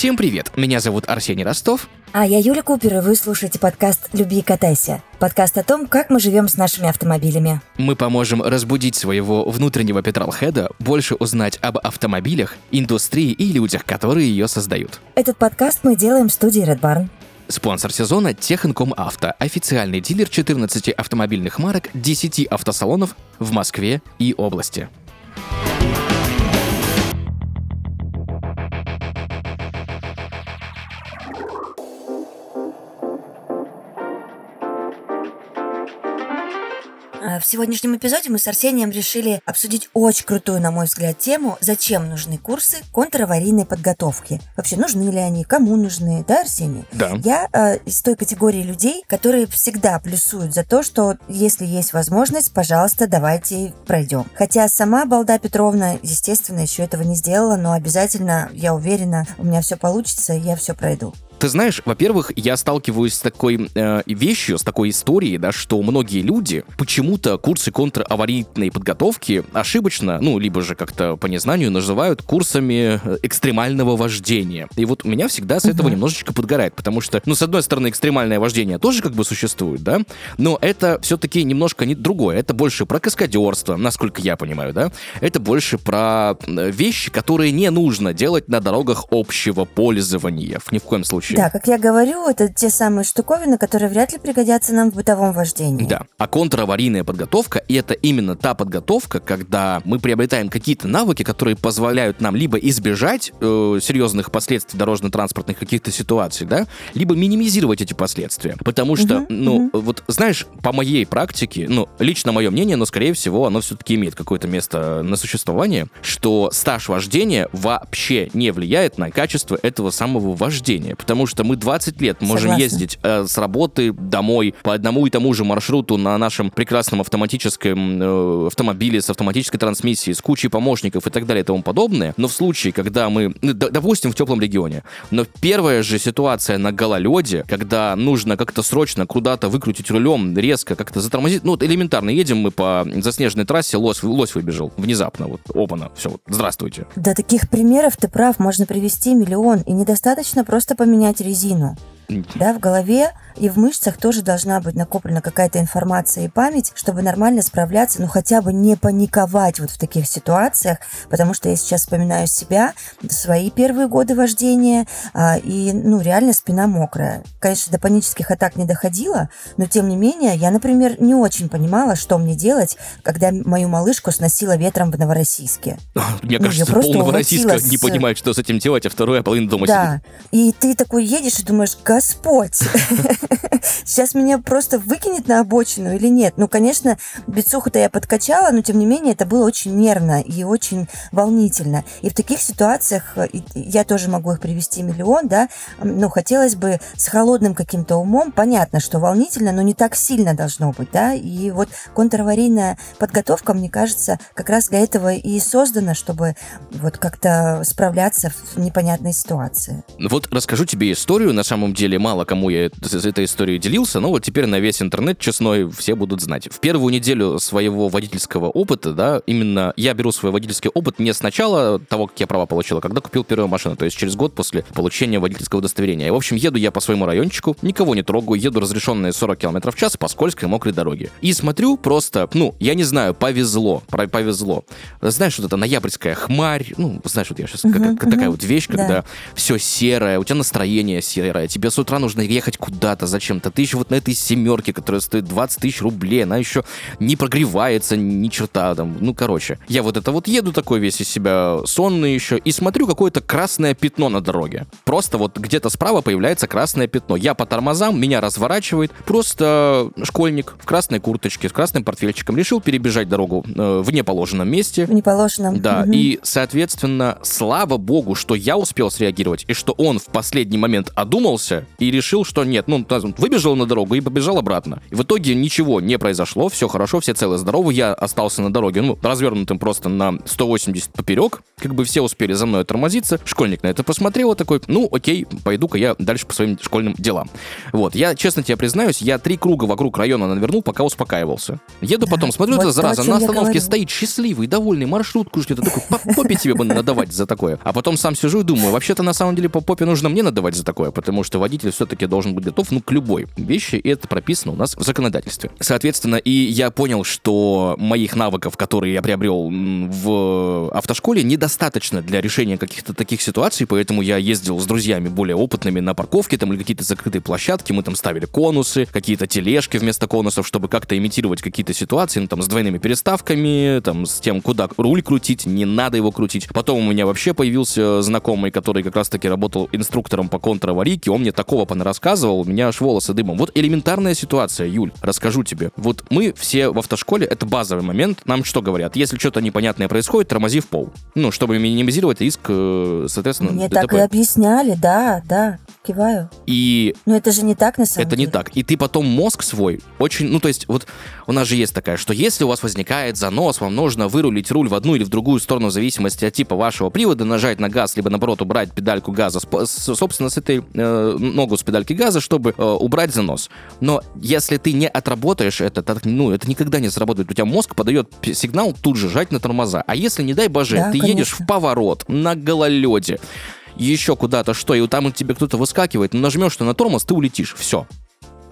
Всем привет, меня зовут Арсений Ростов. А я Юля Купер, и вы слушаете подкаст «Люби и катайся». Подкаст о том, как мы живем с нашими автомобилями. Мы поможем разбудить своего внутреннего петролхеда, больше узнать об автомобилях, индустрии и людях, которые ее создают. Этот подкаст мы делаем в студии Red Barn. Спонсор сезона Техинком Авто, официальный дилер 14 автомобильных марок, 10 автосалонов в Москве и области. В сегодняшнем эпизоде мы с Арсением решили обсудить очень крутую, на мой взгляд, тему «Зачем нужны курсы контраварийной подготовки?» Вообще, нужны ли они, кому нужны, да, Арсений? Да. Я э, из той категории людей, которые всегда плюсуют за то, что если есть возможность, пожалуйста, давайте пройдем. Хотя сама Балда Петровна, естественно, еще этого не сделала, но обязательно, я уверена, у меня все получится, я все пройду. Ты знаешь, во-первых, я сталкиваюсь с такой э, вещью, с такой историей, да, что многие люди почему-то курсы контраварийной подготовки ошибочно, ну, либо же как-то по незнанию называют курсами э, экстремального вождения. И вот меня всегда с этого немножечко подгорает, потому что, ну, с одной стороны, экстремальное вождение тоже как бы существует, да, но это все-таки немножко не другое. Это больше про каскадерство, насколько я понимаю, да. Это больше про э, вещи, которые не нужно делать на дорогах общего пользования. Ни в коем случае. Да, как я говорю, это те самые штуковины, которые вряд ли пригодятся нам в бытовом вождении. Да. А контраварийная подготовка — это именно та подготовка, когда мы приобретаем какие-то навыки, которые позволяют нам либо избежать э, серьезных последствий дорожно-транспортных каких-то ситуаций, да, либо минимизировать эти последствия. Потому что, Мгм, ну, мгм. вот знаешь, по моей практике, ну, лично мое мнение, но, скорее всего, оно все-таки имеет какое-то место на существование, что стаж вождения вообще не влияет на качество этого самого вождения. Потому что мы 20 лет можем Согласна. ездить э, с работы домой по одному и тому же маршруту на нашем прекрасном автоматическом э, автомобиле с автоматической трансмиссией, с кучей помощников и так далее и тому подобное. Но в случае, когда мы, ну, допустим, в теплом регионе, но первая же ситуация на гололеде, когда нужно как-то срочно куда-то выкрутить рулем, резко как-то затормозить, ну вот элементарно едем мы по заснеженной трассе, лось, лось выбежал внезапно, вот, опана, все, вот, здравствуйте. Да таких примеров, ты прав, можно привести миллион, и недостаточно просто поменять резину. Да, в голове и в мышцах тоже должна быть накоплена какая-то информация и память, чтобы нормально справляться, ну хотя бы не паниковать вот в таких ситуациях, потому что я сейчас вспоминаю себя, свои первые годы вождения, а, и, ну, реально спина мокрая. Конечно, до панических атак не доходило, но тем не менее, я, например, не очень понимала, что мне делать, когда мою малышку сносило ветром в Новороссийске. Мне Ну, кажется, российского увозила не понимает, что с этим делать, а вторая половина дома сидит. Да. И ты такой едешь и думаешь, Господь, сейчас меня просто выкинет на обочину или нет? Ну, конечно, бицуху-то я подкачала, но тем не менее это было очень нервно и очень волнительно. И в таких ситуациях э, я тоже могу их привести миллион, да, но хотелось бы с холодным каким-то умом, понятно, что волнительно, но не так сильно должно быть, да, и вот контраварийная подготовка, мне кажется, как раз для этого и создана, чтобы вот как-то справляться в непонятной ситуации. Вот расскажу тебе историю. На самом деле, мало кому я с этой историей делился, но вот теперь на весь интернет честной все будут знать. В первую неделю своего водительского опыта, да, именно я беру свой водительский опыт не с начала того, как я права получил, а когда купил первую машину, то есть через год после получения водительского удостоверения. И, в общем, еду я по своему райончику, никого не трогаю, еду разрешенные 40 км в час по скользкой мокрой дороге. И смотрю просто, ну, я не знаю, повезло, повезло. Знаешь, вот это ноябрьская хмарь, ну, знаешь, вот я сейчас, Мгм, такая мгм. вот вещь, Да. когда все серое, у тебя настроение серое, тебе с утра нужно ехать куда-то зачем-то. Ты еще вот на этой семерке, которая стоит 20 тысяч рублей, она еще не прогревается ни черта там. Ну, короче, я вот это вот еду такой весь из себя сонный еще и смотрю какое-то красное пятно на дороге. Просто вот где-то справа появляется красное пятно. Я по тормозам, меня разворачивает. Просто школьник в красной курточке, с красным портфельчиком решил перебежать дорогу э, в неположенном месте. В неположенном. Да, Мгм. и, соответственно, слава богу, что я успел среагировать, и что он в последний момент одумался и решил, что нет, ну, выбежал на дорогу и побежал обратно. И в итоге ничего не произошло, все хорошо, все целы здоровы, я остался на дороге, ну, развернутым просто на 180 поперек, как бы все успели за мной тормозиться, школьник на это посмотрел, такой, ну, окей, пойду-ка я дальше по своим школьным делам. Вот, я, честно тебе признаюсь, я три круга вокруг района навернул, пока успокаивался. Еду да, потом, смотрю, вот это зараза, на остановке стоит счастливый, довольный, маршрутку ждет, такой, по попе тебе бы надавать за такое. А потом сам сижу и думаю, вообще-то на самом деле по попе нужно мне надавать за такое, потому что водитель все-таки должен быть готов, ну, к любой вещи, и это прописано у нас в законодательстве. Соответственно, и я понял, что моих навыков, которые я приобрел в автошколе, недостаточно для решения каких-то таких ситуаций, поэтому я ездил с друзьями более опытными на парковке там или какие-то закрытые площадки, мы там ставили конусы, какие-то тележки вместо конусов, чтобы как-то имитировать какие-то ситуации, ну, там, с двойными переставками, там, с тем, куда руль крутить, не надо его крутить. Потом у меня вообще появился знакомый, который как раз-таки работал инструктором по контраварийке, он мне такого рассказывал, у меня аж волосы дымом. Вот элементарная ситуация, Юль, расскажу тебе. Вот мы все в автошколе, это базовый момент, нам что говорят? Если что-то непонятное происходит, тормози в пол. Ну, чтобы минимизировать риск, э, соответственно, Мне ДТП. так и объясняли, да, да, киваю. И... Но это же не так, на самом это деле. Это не так. И ты потом мозг свой очень, ну, то есть, вот у нас же есть такая, что если у вас возникает занос, вам нужно вырулить руль в одну или в другую сторону в зависимости от типа вашего привода, нажать на газ, либо наоборот убрать педальку газа, собственно, с этой э, ногу с педальки газа, чтобы э, убрать занос. Но если ты не отработаешь это, то, ну, это никогда не сработает. У тебя мозг подает сигнал тут же жать на тормоза. А если, не дай боже, да, ты конечно. едешь в поворот на гололеде, еще куда-то что, и там тебе кто-то выскакивает, нажмешь что на тормоз, ты улетишь. Все.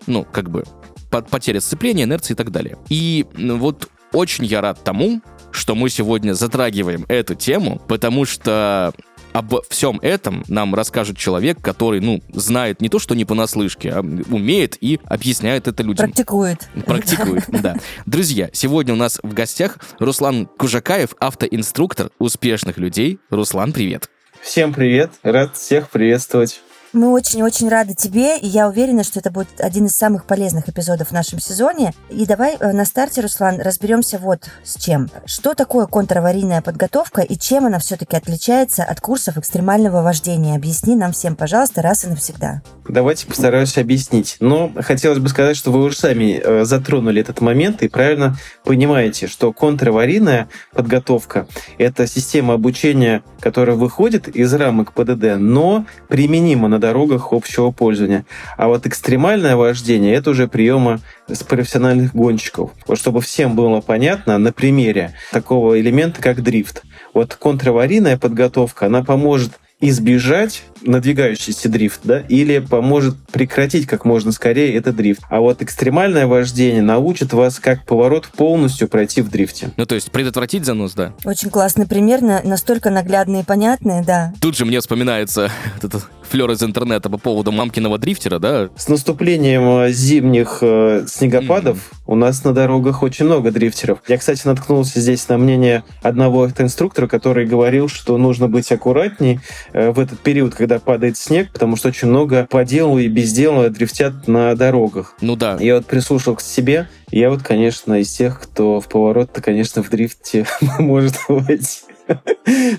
Ну, как бы, потеря сцепления, инерции и так далее. И вот очень я рад тому, что мы сегодня затрагиваем эту тему, потому что об всем этом нам расскажет человек, который, ну, знает не то, что не понаслышке, а умеет и объясняет это людям. Практикует. Практикует, да. Друзья, сегодня у нас в гостях Руслан Кужакаев, автоинструктор успешных людей. Руслан, привет. Всем привет, рад всех приветствовать. Мы очень-очень рады тебе, и я уверена, что это будет один из самых полезных эпизодов в нашем сезоне. И давай э, на старте, Руслан, разберемся вот с чем. Что такое контраварийная подготовка и чем она все-таки отличается от курсов экстремального вождения? Объясни нам всем, пожалуйста, раз и навсегда. Давайте постараюсь объяснить. Но хотелось бы сказать, что вы уже сами э, затронули этот момент и правильно понимаете, что контраварийная подготовка – это система обучения, которая выходит из рамок ПДД, но применима на дорогах общего пользования. А вот экстремальное вождение – это уже приемы с профессиональных гонщиков. Вот чтобы всем было понятно на примере такого элемента, как дрифт. Вот контраварийная подготовка, она поможет избежать надвигающийся дрифт, да, или поможет прекратить как можно скорее этот дрифт. А вот экстремальное вождение научит вас, как поворот полностью пройти в дрифте. Ну, то есть предотвратить занос, да? Очень классный пример, настолько наглядный и понятный, да. Тут же мне вспоминается этот флер из интернета по поводу мамкиного дрифтера, да? С наступлением э, зимних э, снегопадов mm-hmm. у нас на дорогах очень много дрифтеров. Я, кстати, наткнулся здесь на мнение одного инструктора, который говорил, что нужно быть аккуратней э, в этот период, когда падает снег, потому что очень много по делу и без дела дрифтят на дорогах. Ну да. Я вот прислушал к себе. Я вот, конечно, из тех, кто в поворот-то, конечно, в дрифте может войти.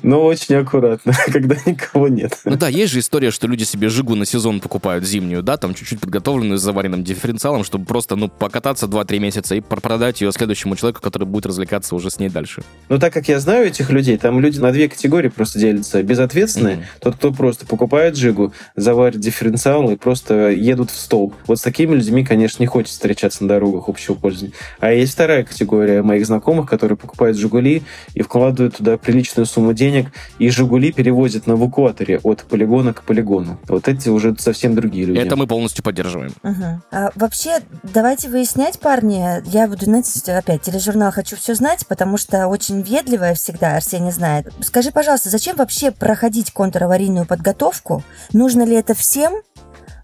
Но очень аккуратно, когда никого нет. Ну да, есть же история, что люди себе жигу на сезон покупают зимнюю, да, там чуть-чуть подготовленную с заваренным дифференциалом, чтобы просто, ну, покататься 2-3 месяца и продать ее следующему человеку, который будет развлекаться уже с ней дальше. Ну, так как я знаю этих людей, там люди на две категории просто делятся. Безответственные, mm-hmm. тот, кто просто покупает жигу, заварит дифференциал и просто едут в стол. Вот с такими людьми, конечно, не хочется встречаться на дорогах общего пользования. А есть вторая категория моих знакомых, которые покупают «Жигули» и вкладывают туда приличные приличную сумму денег, и «Жигули» перевозят на эвакуаторе от полигона к полигону. Вот эти уже совсем другие люди. Это мы полностью поддерживаем. Угу. А, вообще, давайте выяснять, парни. Я буду, знаете, опять тележурнал «Хочу все знать», потому что очень ведливая всегда Арсений знает. Скажи, пожалуйста, зачем вообще проходить контраварийную подготовку? Нужно ли это всем?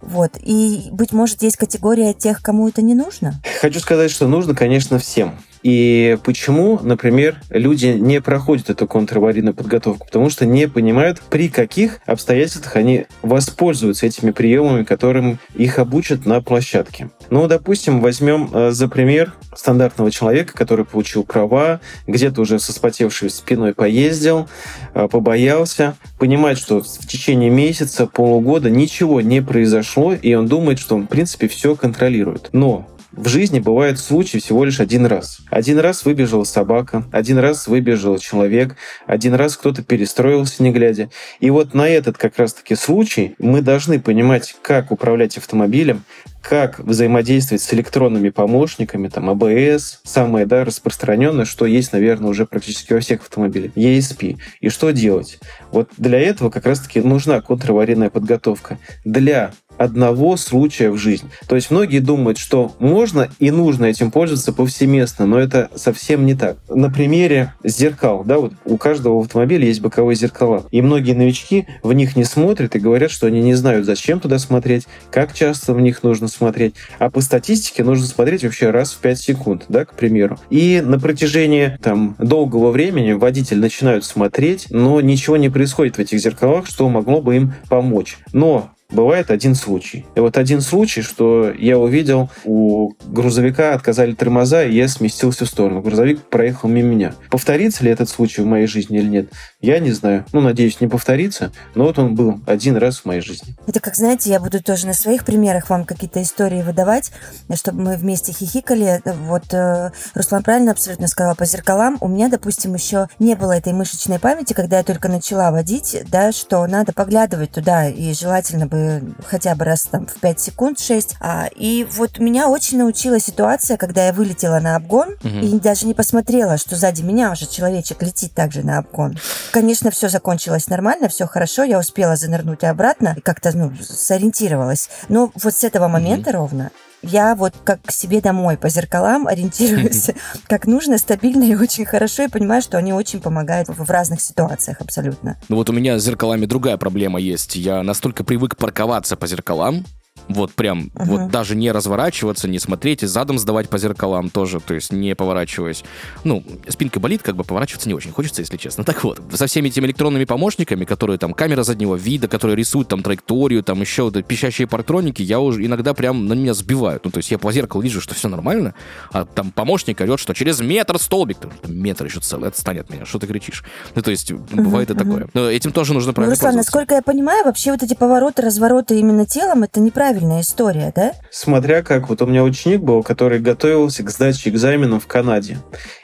Вот. И, быть может, есть категория тех, кому это не нужно? Хочу сказать, что нужно, конечно, всем. И почему, например, люди не проходят эту контраварийную подготовку? Потому что не понимают, при каких обстоятельствах они воспользуются этими приемами, которым их обучат на площадке. Ну, допустим, возьмем э, за пример стандартного человека, который получил права, где-то уже со спотевшей спиной поездил, э, побоялся, понимает, что в течение месяца, полугода ничего не произошло, и он думает, что он, в принципе, все контролирует. Но в жизни бывает случай всего лишь один раз. Один раз выбежала собака, один раз выбежал человек, один раз кто-то перестроился не глядя. И вот на этот как раз-таки случай мы должны понимать, как управлять автомобилем, как взаимодействовать с электронными помощниками, там, АБС, самое да, распространенное, что есть, наверное, уже практически во всех автомобилях, ESP. И что делать? Вот для этого как раз-таки нужна контраварийная подготовка. Для одного случая в жизни. То есть многие думают, что можно и нужно этим пользоваться повсеместно, но это совсем не так. На примере зеркал, да, вот у каждого автомобиля есть боковые зеркала, и многие новички в них не смотрят и говорят, что они не знают, зачем туда смотреть, как часто в них нужно смотреть, а по статистике нужно смотреть вообще раз в 5 секунд, да, к примеру. И на протяжении там долгого времени водитель начинают смотреть, но ничего не происходит в этих зеркалах, что могло бы им помочь. Но Бывает один случай. И вот один случай, что я увидел, у грузовика отказали тормоза, и я сместился в сторону. Грузовик проехал мимо меня. Повторится ли этот случай в моей жизни или нет, я не знаю. Ну, надеюсь, не повторится, но вот он был один раз в моей жизни. Это как, знаете, я буду тоже на своих примерах вам какие-то истории выдавать, чтобы мы вместе хихикали. Вот э, Руслан правильно абсолютно сказал по зеркалам. У меня, допустим, еще не было этой мышечной памяти, когда я только начала водить, да, что надо поглядывать туда, и желательно бы хотя бы раз там в 5 секунд 6. А, и вот меня очень научила ситуация, когда я вылетела на обгон угу. и даже не посмотрела, что сзади меня уже человечек летит также на обгон. Конечно, все закончилось нормально, все хорошо, я успела занырнуть обратно и как-то ну, сориентировалась. Но вот с этого момента угу. ровно я вот как к себе домой по зеркалам ориентируюсь как нужно, стабильно и очень хорошо, и понимаю, что они очень помогают в разных ситуациях абсолютно. Ну вот у меня с зеркалами другая проблема есть. Я настолько привык парковаться по зеркалам, вот прям, uh-huh. вот даже не разворачиваться, не смотреть и задом сдавать по зеркалам тоже, то есть не поворачиваясь. Ну, спинка болит, как бы поворачиваться не очень хочется, если честно. Так вот, со всеми этими электронными помощниками, которые там камера заднего вида, которые рисуют там траекторию, там еще вот пищащие парктроники, я уже иногда прям на меня сбивают. Ну, то есть я по зеркалу вижу, что все нормально, а там помощник орет, что через метр столбик, там, метр еще целый, отстань от меня, что ты кричишь. Ну, то есть бывает и такое. Но этим тоже нужно правильно ну, Руслан, насколько я понимаю, вообще вот эти повороты, развороты именно телом, это неправильно правильная история, да? Смотря как. Вот у меня ученик был, который готовился к сдаче экзаменов в Канаде.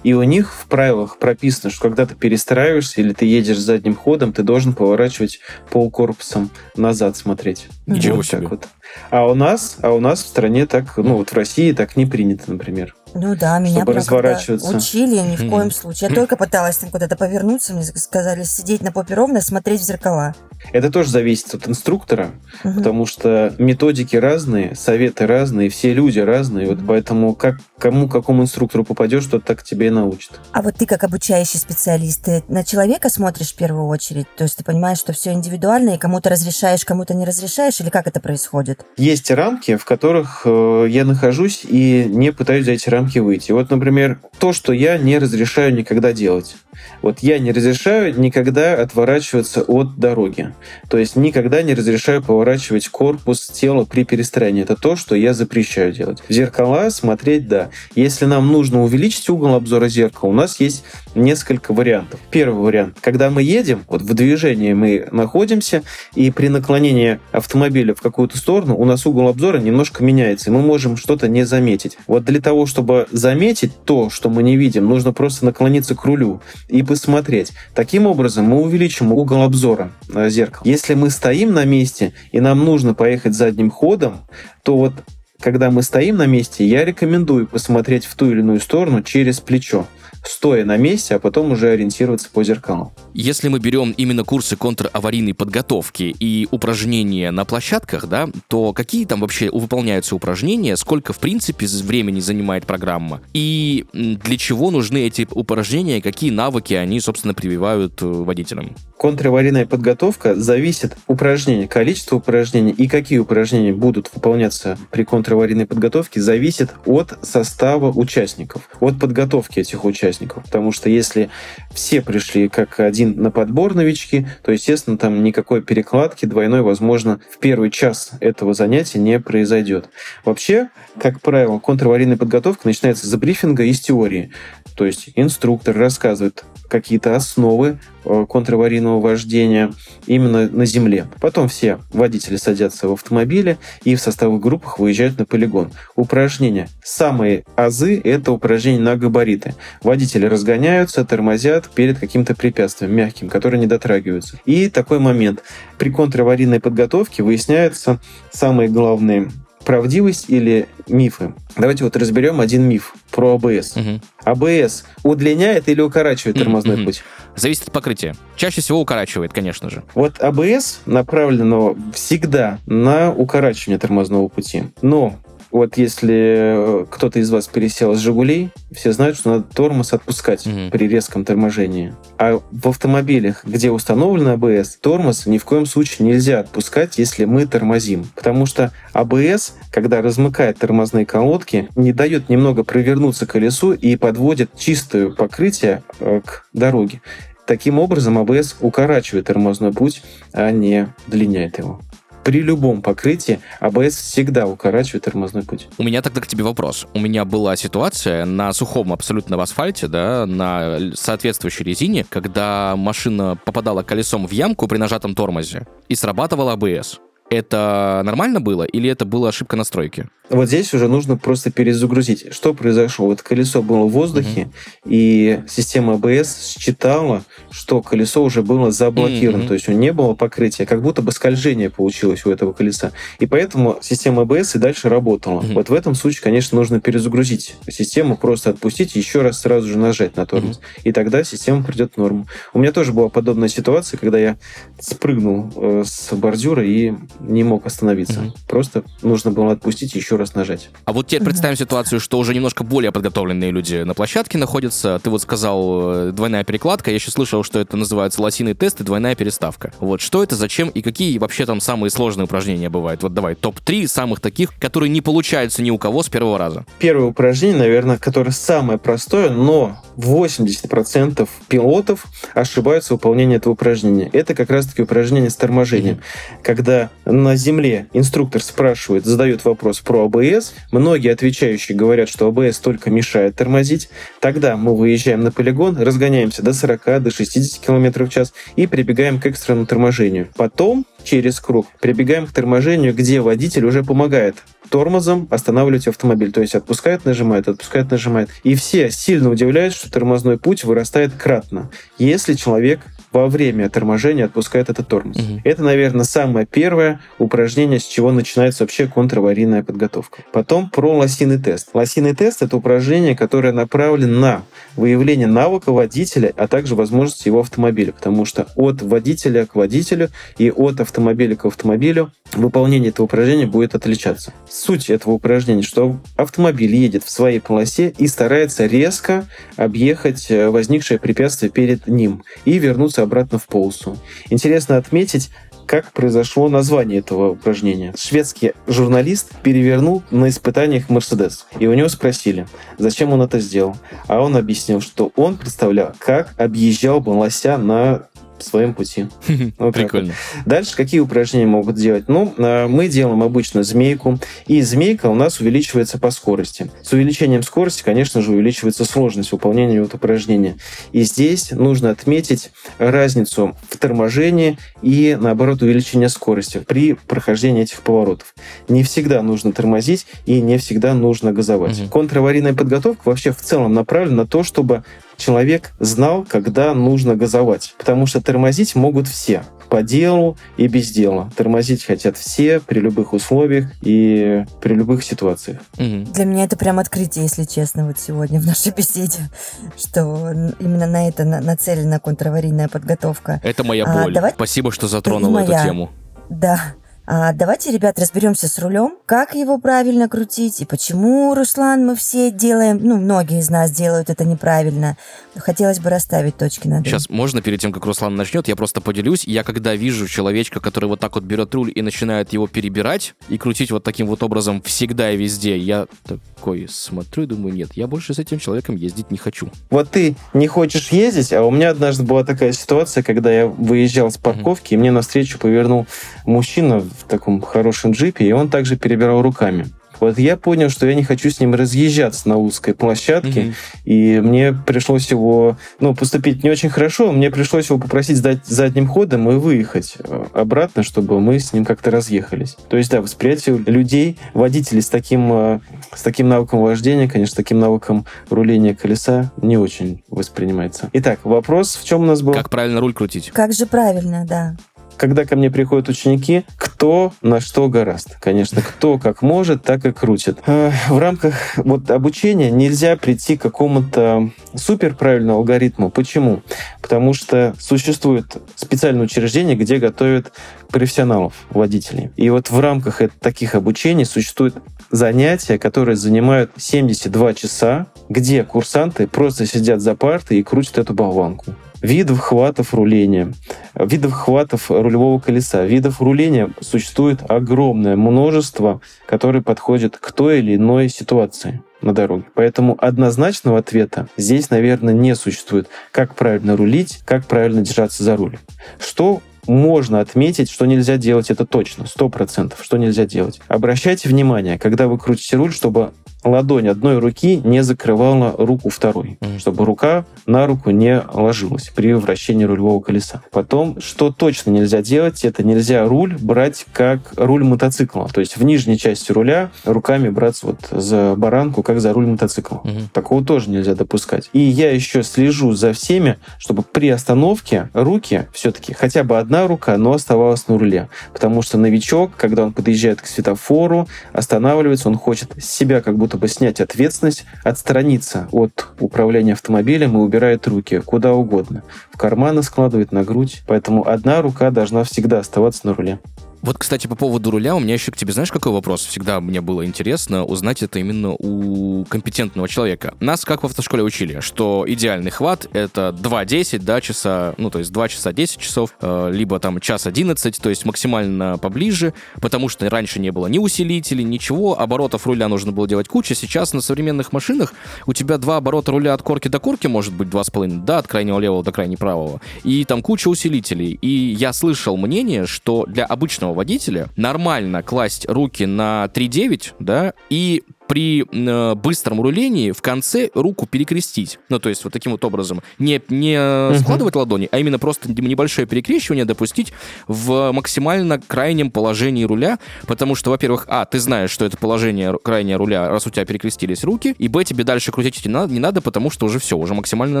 И у них в правилах прописано, что когда ты перестраиваешься или ты едешь задним ходом, ты должен поворачивать полкорпусом назад смотреть. Ничего вот себе. вот. А у нас, а у нас в стране так, ну вот в России так не принято, например. Ну да, меня чтобы разворачиваться. учили ни в коем случае. Я только пыталась там куда-то повернуться, мне сказали сидеть на попе ровно, смотреть в зеркала. Это тоже зависит от инструктора, угу. потому что методики разные, советы разные, все люди разные, вот поэтому как кому какому инструктору попадешь, тот так тебе и научит. А вот ты как обучающий специалист, ты на человека смотришь в первую очередь, то есть ты понимаешь, что все индивидуально и кому-то разрешаешь, кому-то не разрешаешь, или как это происходит? Есть рамки, в которых э, я нахожусь и не пытаюсь за эти рамки выйти. Вот, например, то, что я не разрешаю никогда делать. Вот я не разрешаю никогда отворачиваться от дороги. То есть никогда не разрешаю поворачивать корпус тела при перестроении. Это то, что я запрещаю делать. В зеркала смотреть, да. Если нам нужно увеличить угол обзора зеркала, у нас есть несколько вариантов. Первый вариант. Когда мы едем, вот в движении мы находимся, и при наклонении автомобиля в какую-то сторону у нас угол обзора немножко меняется, и мы можем что-то не заметить. Вот для того, чтобы заметить то, что мы не видим, нужно просто наклониться к рулю и посмотреть. Таким образом, мы увеличим угол обзора зеркала. Если мы стоим на месте и нам нужно поехать задним ходом, то вот когда мы стоим на месте, я рекомендую посмотреть в ту или иную сторону через плечо стоя на месте, а потом уже ориентироваться по зеркалу. Если мы берем именно курсы контраварийной подготовки и упражнения на площадках, да, то какие там вообще выполняются упражнения, сколько в принципе времени занимает программа и для чего нужны эти упражнения, какие навыки они, собственно, прививают э, водителям? Контраварийная подготовка зависит упражнения, количество упражнений и какие упражнения будут выполняться при контраварийной подготовки зависит от состава участников, от подготовки этих участников. Потому что если все пришли как один на подбор новички, то, естественно, там никакой перекладки двойной, возможно, в первый час этого занятия не произойдет. Вообще, как правило, контраварийная подготовка начинается с брифинга и с теории. То есть инструктор рассказывает какие-то основы э, контраварийного вождения именно на земле. Потом все водители садятся в автомобиле и в составных группах выезжают на полигон. Упражнения. Самые азы – это упражнения на габариты. Водители разгоняются, тормозят перед каким-то препятствием мягким, которое не дотрагиваются. И такой момент. При контраварийной подготовке выясняются самые главные правдивость или мифы. Давайте вот разберем один миф про АБС. Угу. АБС удлиняет или укорачивает тормозной угу. путь? Зависит от покрытия. Чаще всего укорачивает, конечно же. Вот АБС направлено всегда на укорачивание тормозного пути. Но вот если э, кто-то из вас пересел с «Жигулей», все знают, что надо тормоз отпускать угу. при резком торможении. А в автомобилях, где установлен АБС, тормоз ни в коем случае нельзя отпускать, если мы тормозим. Потому что АБС, когда размыкает тормозные колодки, не дает немного провернуться колесу и подводит чистое покрытие э, к дороге. Таким образом, АБС укорачивает тормозной путь, а не длиняет его при любом покрытии АБС всегда укорачивает тормозной путь. У меня тогда к тебе вопрос. У меня была ситуация на сухом абсолютно в асфальте, да, на соответствующей резине, когда машина попадала колесом в ямку при нажатом тормозе и срабатывал АБС. Это нормально было или это была ошибка настройки? Вот здесь уже нужно просто перезагрузить. Что произошло? Вот колесо было в воздухе, mm-hmm. и система ABS считала, что колесо уже было заблокировано, mm-hmm. то есть у него не было покрытия, как будто бы скольжение получилось у этого колеса. И поэтому система ABS и дальше работала. Mm-hmm. Вот в этом случае, конечно, нужно перезагрузить систему, просто отпустить и еще раз сразу же нажать на тормоз. Mm-hmm. И тогда система придет в норму. У меня тоже была подобная ситуация, когда я спрыгнул э, с бордюра и не мог остановиться. Mm-hmm. Просто нужно было отпустить еще раз нажать. А вот теперь представим ситуацию, что уже немножко более подготовленные люди на площадке находятся. Ты вот сказал э, двойная перекладка. Я еще слышал, что это называется лосиный тест и двойная переставка. Вот что это, зачем и какие вообще там самые сложные упражнения бывают? Вот давай, топ-3 самых таких, которые не получаются ни у кого с первого раза. Первое упражнение, наверное, которое самое простое, но 80% пилотов ошибаются в выполнении этого упражнения. Это как раз-таки упражнение с торможением. Mm-hmm. Когда на земле инструктор спрашивает, задает вопрос про АБС, многие отвечающие говорят, что АБС только мешает тормозить. Тогда мы выезжаем на полигон, разгоняемся до 40, до 60 км в час и прибегаем к экстренному торможению. Потом через круг прибегаем к торможению, где водитель уже помогает тормозом останавливать автомобиль. То есть отпускает, нажимает, отпускает, нажимает. И все сильно удивляются, что тормозной путь вырастает кратно, если человек во время торможения отпускает этот тормоз. Угу. Это, наверное, самое первое упражнение, с чего начинается вообще контраварийная подготовка. Потом про лосиный тест. Лосиный тест — это упражнение, которое направлено на выявление навыка водителя, а также возможности его автомобиля, потому что от водителя к водителю и от автомобиля к автомобилю выполнение этого упражнения будет отличаться. Суть этого упражнения, что автомобиль едет в своей полосе и старается резко объехать э, возникшее препятствие перед ним и вернуться вернуться обратно в полосу. Интересно отметить, как произошло название этого упражнения. Шведский журналист перевернул на испытаниях Мерседес. И у него спросили, зачем он это сделал. А он объяснил, что он представлял, как объезжал бы лося на своем пути. Вот Прикольно. Дальше какие упражнения могут делать? Ну, а, мы делаем обычно змейку, и змейка у нас увеличивается по скорости. С увеличением скорости, конечно же, увеличивается сложность выполнения этого упражнения. И здесь нужно отметить разницу в торможении и, наоборот, увеличение скорости при прохождении этих поворотов. Не всегда нужно тормозить и не всегда нужно газовать. Угу. Контраварийная подготовка вообще в целом направлена на то, чтобы человек знал, когда нужно газовать. Потому что тормозить могут все по делу и без дела. Тормозить хотят все при любых условиях и при любых ситуациях. Угу. Для меня это прям открытие, если честно, вот сегодня в нашей беседе, что именно на это нацелена контраварийная подготовка. Это моя а, боль. А, давай... Спасибо, что затронула эту тему. Да. А давайте, ребят, разберемся с рулем, как его правильно крутить и почему, Руслан, мы все делаем, ну, многие из нас делают это неправильно. Хотелось бы расставить точки над Сейчас можно, перед тем, как Руслан начнет, я просто поделюсь. Я когда вижу человечка, который вот так вот берет руль и начинает его перебирать и крутить вот таким вот образом всегда и везде, я такой смотрю и думаю, нет, я больше с этим человеком ездить не хочу. Вот ты не хочешь ездить, а у меня однажды была такая ситуация, когда я выезжал с парковки, mm-hmm. и мне навстречу повернул мужчина в таком хорошем джипе, и он также перебирал руками. Вот я понял, что я не хочу с ним разъезжаться на узкой площадке, mm-hmm. и мне пришлось его, ну, поступить не очень хорошо, мне пришлось его попросить сдать задним ходом и выехать э, обратно, чтобы мы с ним как-то разъехались. То есть, да, восприятие людей, водителей с таким, э, с таким навыком вождения, конечно, с таким навыком руления колеса не очень воспринимается. Итак, вопрос в чем у нас был? Как правильно руль крутить? Как же правильно, да когда ко мне приходят ученики, кто на что гораст. Конечно, кто как может, так и крутит. Э, в рамках вот обучения нельзя прийти к какому-то супер правильному алгоритму. Почему? Потому что существует специальное учреждение, где готовят профессионалов, водителей. И вот в рамках таких обучений существуют занятия, которые занимают 72 часа, где курсанты просто сидят за партой и крутят эту болванку видов хватов руления, видов хватов рулевого колеса. Видов руления существует огромное множество, которые подходят к той или иной ситуации на дороге. Поэтому однозначного ответа здесь, наверное, не существует. Как правильно рулить, как правильно держаться за руль. Что можно отметить, что нельзя делать, это точно, сто процентов, что нельзя делать. Обращайте внимание, когда вы крутите руль, чтобы ладонь одной руки не закрывала руку второй, mm. чтобы рука на руку не ложилась при вращении рулевого колеса. Потом, что точно нельзя делать, это нельзя руль брать как руль мотоцикла. То есть в нижней части руля руками браться вот за баранку, как за руль мотоцикла. Mm-hmm. Такого тоже нельзя допускать. И я еще слежу за всеми, чтобы при остановке руки все-таки хотя бы одна рука, но оставалась на руле. Потому что новичок, когда он подъезжает к светофору, останавливается, он хочет себя как будто будто бы снять ответственность, отстраниться от управления автомобилем и убирает руки куда угодно. В карманы складывает, на грудь. Поэтому одна рука должна всегда оставаться на руле. Вот, кстати, по поводу руля, у меня еще к тебе, знаешь, какой вопрос? Всегда мне было интересно узнать это именно у компетентного человека. Нас как в автошколе учили, что идеальный хват — это 2.10, да, часа, ну, то есть 2 часа 10 часов, э, либо там час 11, то есть максимально поближе, потому что раньше не было ни усилителей, ничего, оборотов руля нужно было делать куча. Сейчас на современных машинах у тебя два оборота руля от корки до корки может быть 2,5, да, от крайнего левого до крайнего правого, и там куча усилителей. И я слышал мнение, что для обычного водителя нормально класть руки на 3.9, да, и при э, быстром рулении в конце руку перекрестить. Ну, то есть вот таким вот образом. Не, не uh-huh. складывать ладони, а именно просто небольшое перекрещивание допустить в максимально крайнем положении руля, потому что, во-первых, а, ты знаешь, что это положение крайнее руля, раз у тебя перекрестились руки, и, б, тебе дальше крутить не надо, не надо потому что уже все, уже максимально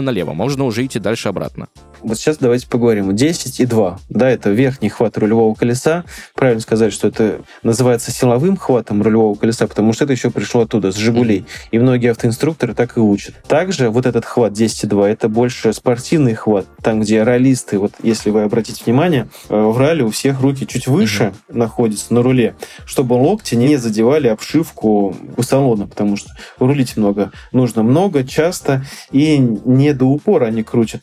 налево. Можно уже идти дальше обратно. Вот сейчас давайте поговорим. 10 и 2. Да, это верхний хват рулевого колеса. Правильно сказать, что это называется силовым хватом рулевого колеса, потому что это еще пришло оттуда, с «Жигулей». И многие автоинструкторы так и учат. Также вот этот хват 10,2 это больше спортивный хват, там, где ролисты, вот если вы обратите внимание, э, в ралли у всех руки чуть выше mm-hmm. находятся на руле, чтобы локти не задевали обшивку у салона, потому что рулить много нужно много, часто, и не до упора они крутят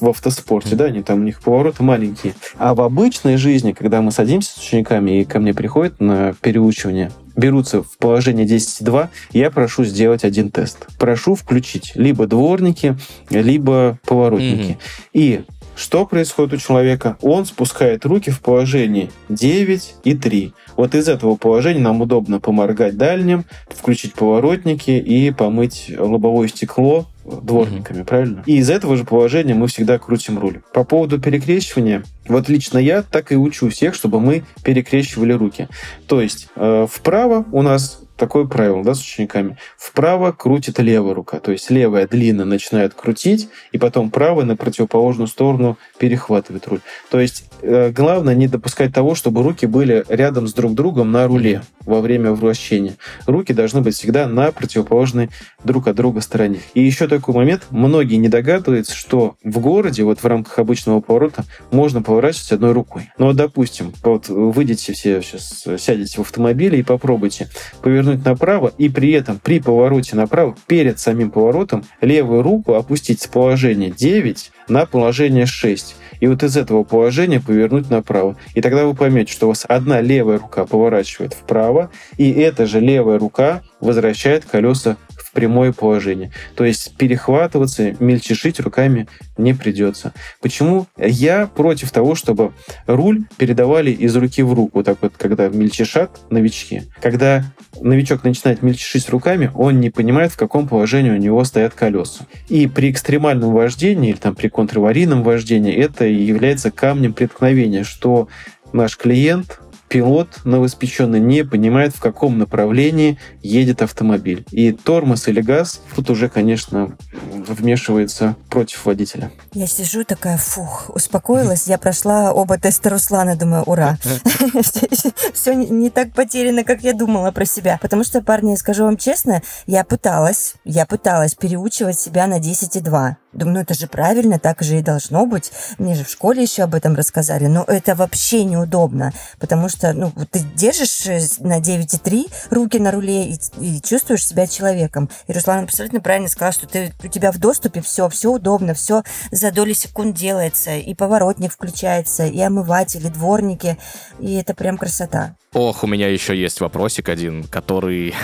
в автоспорте, mm-hmm. да, они там у них повороты маленькие. А в обычной жизни, когда мы садимся с учениками и ко мне приходят на переучивание, берутся в положение 10.2, я прошу сделать один тест. Прошу включить либо дворники, либо поворотники. Mm-hmm. И что происходит у человека? Он спускает руки в положении 9 и 3. Вот из этого положения нам удобно поморгать дальним, включить поворотники и помыть лобовое стекло дворниками, mm-hmm. правильно? И из этого же положения мы всегда крутим руль. По поводу перекрещивания, вот лично я так и учу всех, чтобы мы перекрещивали руки. То есть э, вправо у нас такое правило, да, с учениками. Вправо крутит левая рука, то есть левая длинно начинает крутить, и потом правая на противоположную сторону перехватывает руль. То есть главное не допускать того, чтобы руки были рядом с друг другом на руле во время вращения. Руки должны быть всегда на противоположной друг от друга стороне. И еще такой момент. Многие не догадываются, что в городе, вот в рамках обычного поворота, можно поворачивать одной рукой. Но, допустим, вот выйдете все сейчас, сядете в автомобиле и попробуйте повернуть направо, и при этом при повороте направо, перед самим поворотом, левую руку опустить с положения 9 на положение 6 и вот из этого положения повернуть направо. И тогда вы поймете, что у вас одна левая рука поворачивает вправо, и эта же левая рука возвращает колеса прямое положение. То есть перехватываться, мельчешить руками не придется. Почему я против того, чтобы руль передавали из руки в руку, так вот, когда мельчешат новички. Когда новичок начинает мельчешить руками, он не понимает, в каком положении у него стоят колеса. И при экстремальном вождении или там при контраварийном вождении это является камнем преткновения, что наш клиент пилот новоспеченный не понимает, в каком направлении едет автомобиль. И тормоз или газ тут уже, конечно, вмешивается против водителя. Я сижу такая, фух, успокоилась. Я прошла оба теста Руслана, думаю, ура. Все не так потеряно, как я думала про себя. Потому что, парни, скажу вам честно, я пыталась, я пыталась переучивать себя на 10,2. Думаю, ну это же правильно, так же и должно быть. Мне же в школе еще об этом рассказали. Но это вообще неудобно, потому что ну, ты держишь э, на 9,3 руки на руле и, и чувствуешь себя человеком. И Руслан абсолютно правильно сказал, что ты, у тебя в доступе все, все удобно, все за доли секунд делается. И поворотник включается, и омыватель, и дворники. И это прям красота. Ох, у меня еще есть вопросик один, который...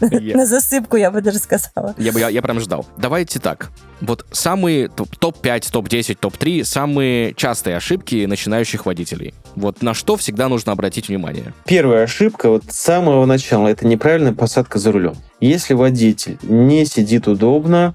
На засыпку, я бы даже сказала. Я прям ждал. Давайте так. Вот самые топ-5, топ-10, топ-3 самые частые ошибки начинающих водителей. Вот на что всегда нужно обратить внимание? Первая ошибка вот с самого начала – это неправильная посадка за рулем. Если водитель не сидит удобно,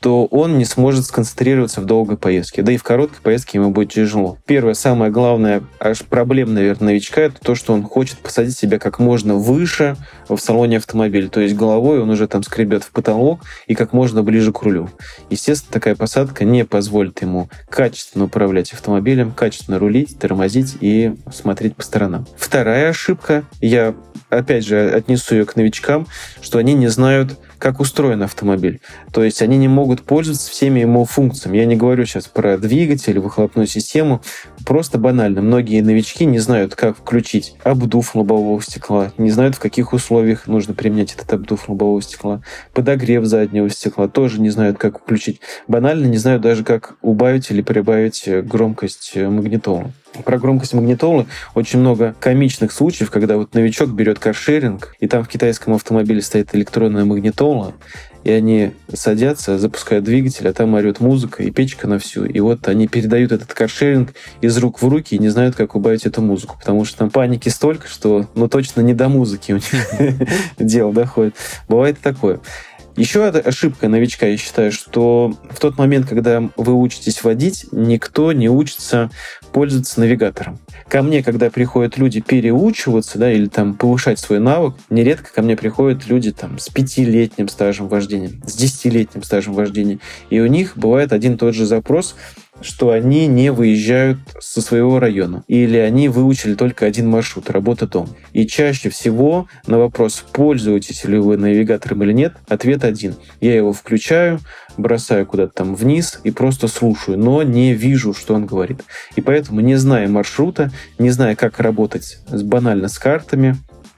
то он не сможет сконцентрироваться в долгой поездке. Да и в короткой поездке ему будет тяжело. Первое, самое главное, аж проблема, наверное, новичка, это то, что он хочет посадить себя как можно выше в салоне автомобиля. То есть головой он уже там скребет в потолок и как можно ближе к рулю. Естественно, такая посадка не позволит ему качественно управлять автомобилем, качественно рулить, тормозить и смотреть по сторонам. Вторая ошибка, я опять же отнесу ее к новичкам, что они не знают, как устроен автомобиль. То есть они не могут пользоваться всеми его функциями. Я не говорю сейчас про двигатель, выхлопную систему. Просто банально. Многие новички не знают, как включить обдув лобового стекла, не знают, в каких условиях нужно применять этот обдув лобового стекла. Подогрев заднего стекла тоже не знают, как включить. Банально не знают даже, как убавить или прибавить громкость магнитолы про громкость магнитолы очень много комичных случаев, когда вот новичок берет каршеринг, и там в китайском автомобиле стоит электронная магнитола, и они садятся, запускают двигатель, а там орет музыка и печка на всю. И вот они передают этот каршеринг из рук в руки и не знают, как убавить эту музыку, потому что там паники столько, что ну точно не до музыки у них дело доходит. Бывает такое. Еще ошибка новичка, я считаю, что в тот момент, когда вы учитесь водить, никто не учится пользоваться навигатором. Ко мне, когда приходят люди переучиваться, да, или там повышать свой навык, нередко ко мне приходят люди там с пятилетним стажем вождения, с десятилетним стажем вождения, и у них бывает один и тот же запрос, что они не выезжают со своего района. Или они выучили только один маршрут, работа-дом. И чаще всего на вопрос, пользуетесь ли вы навигатором или нет, ответ один. Я его включаю, бросаю куда-то там вниз и просто слушаю, но не вижу, что он говорит. И поэтому, не зная маршрута, не зная, как работать банально с картами,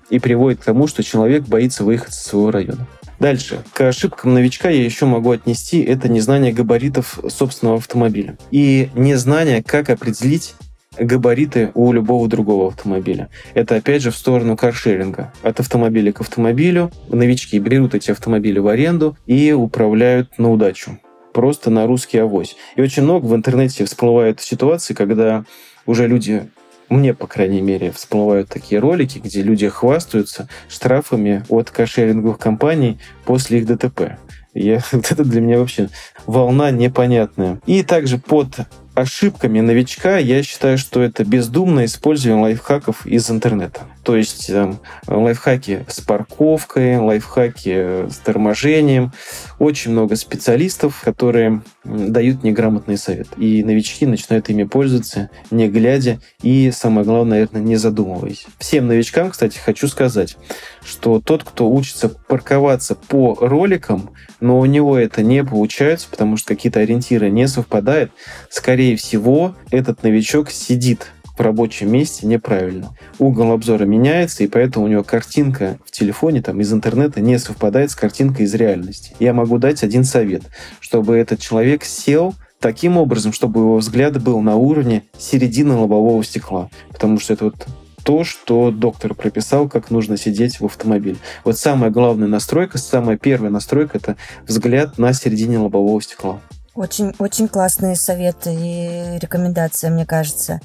и приводит к тому, что человек боится выехать со своего района. Дальше. К ошибкам новичка я еще могу отнести это незнание габаритов собственного автомобиля. И незнание, как определить габариты у любого другого автомобиля. Это опять же в сторону каршеринга. От автомобиля к автомобилю новички берут эти автомобили в аренду и управляют на удачу. Просто на русский авось. И очень много в интернете всплывают ситуации, когда уже люди мне, по крайней мере, всплывают такие ролики, где люди хвастаются штрафами от кошеринговых компаний после их ДТП. Я, это для меня вообще волна непонятная. И также под ошибками новичка я считаю, что это бездумное использование лайфхаков из интернета. То есть э, лайфхаки с парковкой, лайфхаки с торможением. Очень много специалистов, которые дают неграмотный совет. И новички начинают ими пользоваться, не глядя и, самое главное, наверное, не задумываясь. Всем новичкам, кстати, хочу сказать, что тот, кто учится парковаться по роликам, но у него это не получается, потому что какие-то ориентиры не совпадают, скорее всего, этот новичок сидит в рабочем месте неправильно. Угол обзора меняется, и поэтому у него картинка в телефоне там, из интернета не совпадает с картинкой из реальности. Я могу дать один совет, чтобы этот человек сел таким образом, чтобы его взгляд был на уровне середины лобового стекла. Потому что это вот то, что доктор прописал, как нужно сидеть в автомобиле. Вот самая главная настройка, самая первая настройка – это взгляд на середине лобового стекла. Очень, очень классные советы и рекомендации, мне кажется.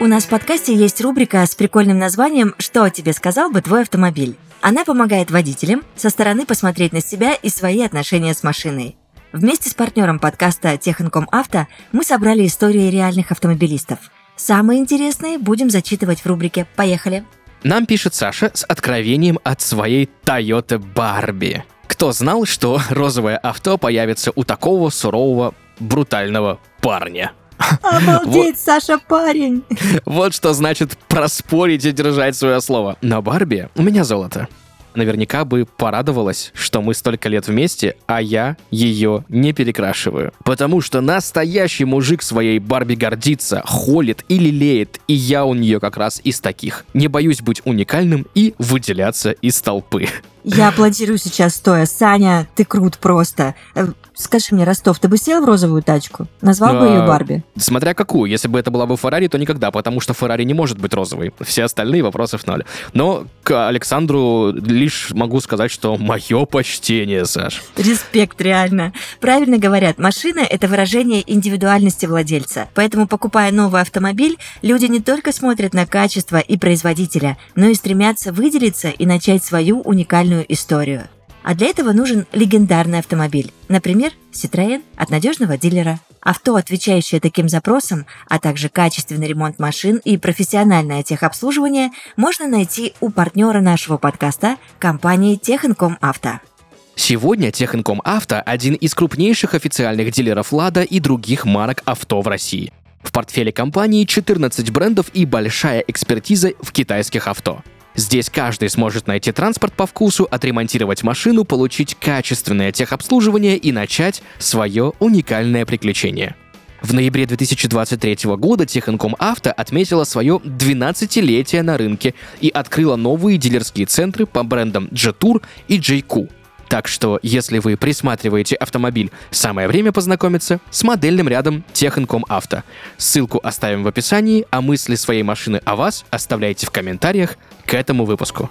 У нас в подкасте есть рубрика с прикольным названием «Что тебе сказал бы твой автомобиль?». Она помогает водителям со стороны посмотреть на себя и свои отношения с машиной. Вместе с партнером подкаста Техинком Авто мы собрали истории реальных автомобилистов. Самые интересные будем зачитывать в рубрике «Поехали!». Нам пишет Саша с откровением от своей Toyota Барби. Кто знал, что розовое авто появится у такого сурового, брутального парня? Обалдеть, вот, Саша, парень! Вот что значит проспорить и держать свое слово. На Барби у меня золото. Наверняка бы порадовалась, что мы столько лет вместе, а я ее не перекрашиваю. Потому что настоящий мужик своей Барби гордится, холит и лелеет, и я у нее как раз из таких. Не боюсь быть уникальным и выделяться из толпы. Я аплодирую сейчас стоя. Саня, ты крут просто. Э, скажи мне, Ростов, ты бы сел в розовую тачку? Назвал бы ее Барби? Смотря какую. Если бы это была бы Феррари, то никогда, потому что Феррари не может быть розовой. Все остальные вопросов ноль. Но к Александру лишь могу сказать, что мое почтение, Саш. Респект, реально. Правильно говорят, машина – это выражение индивидуальности владельца. Поэтому, покупая новый автомобиль, люди не только смотрят на качество и производителя, но и стремятся выделиться и начать свою уникальную уникальную историю. А для этого нужен легендарный автомобиль, например, Citroën от надежного дилера. Авто, отвечающее таким запросам, а также качественный ремонт машин и профессиональное техобслуживание можно найти у партнера нашего подкаста компании Техинком Авто. Сегодня Техинком Авто – один из крупнейших официальных дилеров «Лада» и других марок авто в России. В портфеле компании 14 брендов и большая экспертиза в китайских авто – Здесь каждый сможет найти транспорт по вкусу, отремонтировать машину, получить качественное техобслуживание и начать свое уникальное приключение. В ноябре 2023 года Техинком Авто отметила свое 12-летие на рынке и открыла новые дилерские центры по брендам Jetour и JQ. Так что, если вы присматриваете автомобиль, самое время познакомиться с модельным рядом Техинком Авто. Ссылку оставим в описании, а мысли своей машины о вас оставляйте в комментариях к этому выпуску.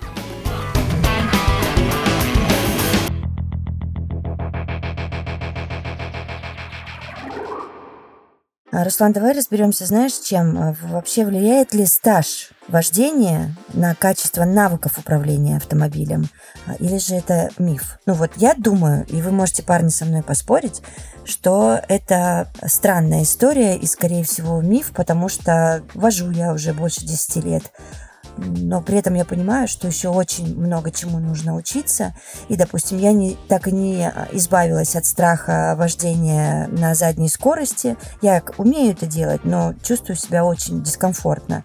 Руслан, давай разберемся, знаешь, чем а, вообще влияет ли стаж вождения на качество навыков управления автомобилем? А, или же это миф? Ну вот я думаю, и вы можете, парни, со мной поспорить, что это странная история и, скорее всего, миф, потому что вожу я уже больше 10 лет но при этом я понимаю, что еще очень много чему нужно учиться. И, допустим, я не, так и не а, избавилась от страха вождения на задней скорости. Я умею это делать, но чувствую себя очень дискомфортно.